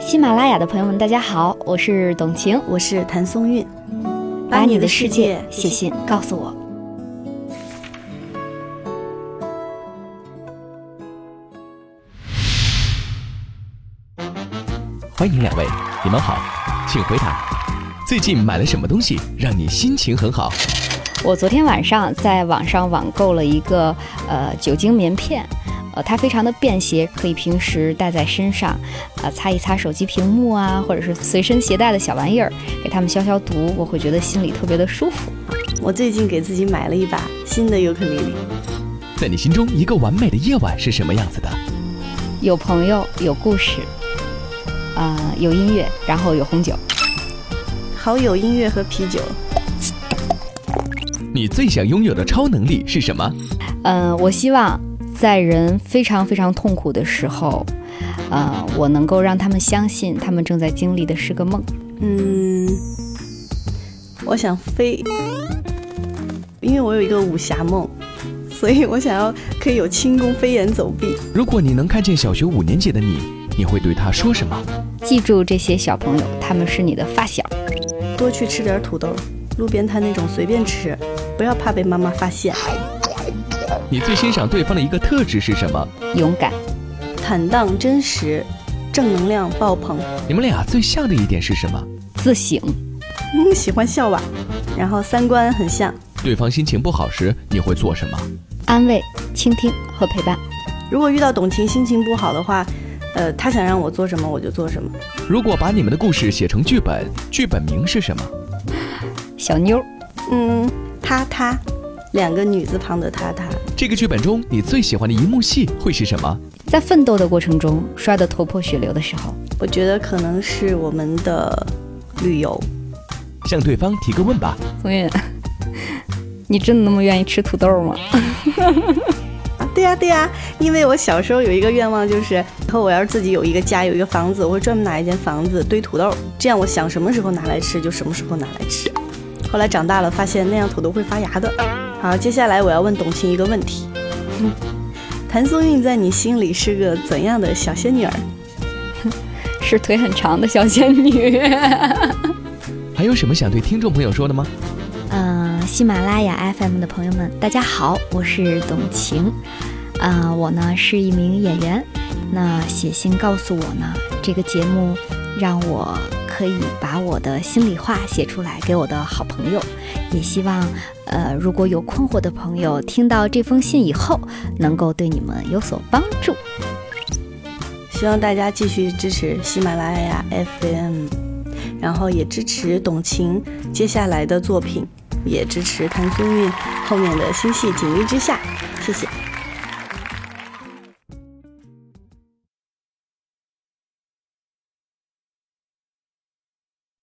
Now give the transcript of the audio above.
喜马拉雅的朋友们，大家好，我是董晴，我是谭松韵，把你的世界写信告诉我。欢迎两位，你们好，请回答。最近买了什么东西让你心情很好？我昨天晚上在网上网购了一个呃酒精棉片，呃，它非常的便携，可以平时带在身上，呃，擦一擦手机屏幕啊，或者是随身携带的小玩意儿，给他们消消毒，我会觉得心里特别的舒服。我最近给自己买了一把新的尤克里里。在你心中，一个完美的夜晚是什么样子的？有朋友，有故事。啊，有音乐，然后有红酒，好有音乐和啤酒。你最想拥有的超能力是什么？嗯，我希望在人非常非常痛苦的时候，呃，我能够让他们相信他们正在经历的是个梦。嗯，我想飞，因为我有一个武侠梦，所以我想要可以有轻功飞檐走壁。如果你能看见小学五年级的你，你会对他说什么？记住这些小朋友，他们是你的发小。多去吃点土豆，路边摊那种随便吃，不要怕被妈妈发现。你最欣赏对方的一个特质是什么？勇敢、坦荡、真实、正能量爆棚。你们俩最像的一点是什么？自省。嗯，喜欢笑吧，然后三观很像。对方心情不好时，你会做什么？安慰、倾听和陪伴。如果遇到董卿心情不好的话。呃，她想让我做什么，我就做什么。如果把你们的故事写成剧本，剧本名是什么？小妞。嗯，她她，两个女字旁的她她。这个剧本中，你最喜欢的一幕戏会是什么？在奋斗的过程中摔得头破血流的时候，我觉得可能是我们的旅游。向对方提个问吧，宋韵，你真的那么愿意吃土豆吗？对呀对呀，因为我小时候有一个愿望，就是以后我要是自己有一个家，有一个房子，我会专门拿一间房子堆土豆，这样我想什么时候拿来吃就什么时候拿来吃。后来长大了发现那样土豆会发芽的。好，接下来我要问董卿一个问题：谭松韵在你心里是个怎样的小仙女儿？是腿很长的小仙女。还有什么想对听众朋友说的吗？嗯，喜马拉雅 FM 的朋友们，大家好，我是董晴。啊，我呢是一名演员。那写信告诉我呢，这个节目让我可以把我的心里话写出来给我的好朋友。也希望，呃，如果有困惑的朋友听到这封信以后，能够对你们有所帮助。希望大家继续支持喜马拉雅 FM，然后也支持董晴接下来的作品。也支持谭松韵后面的新戏《锦衣之下》，谢谢。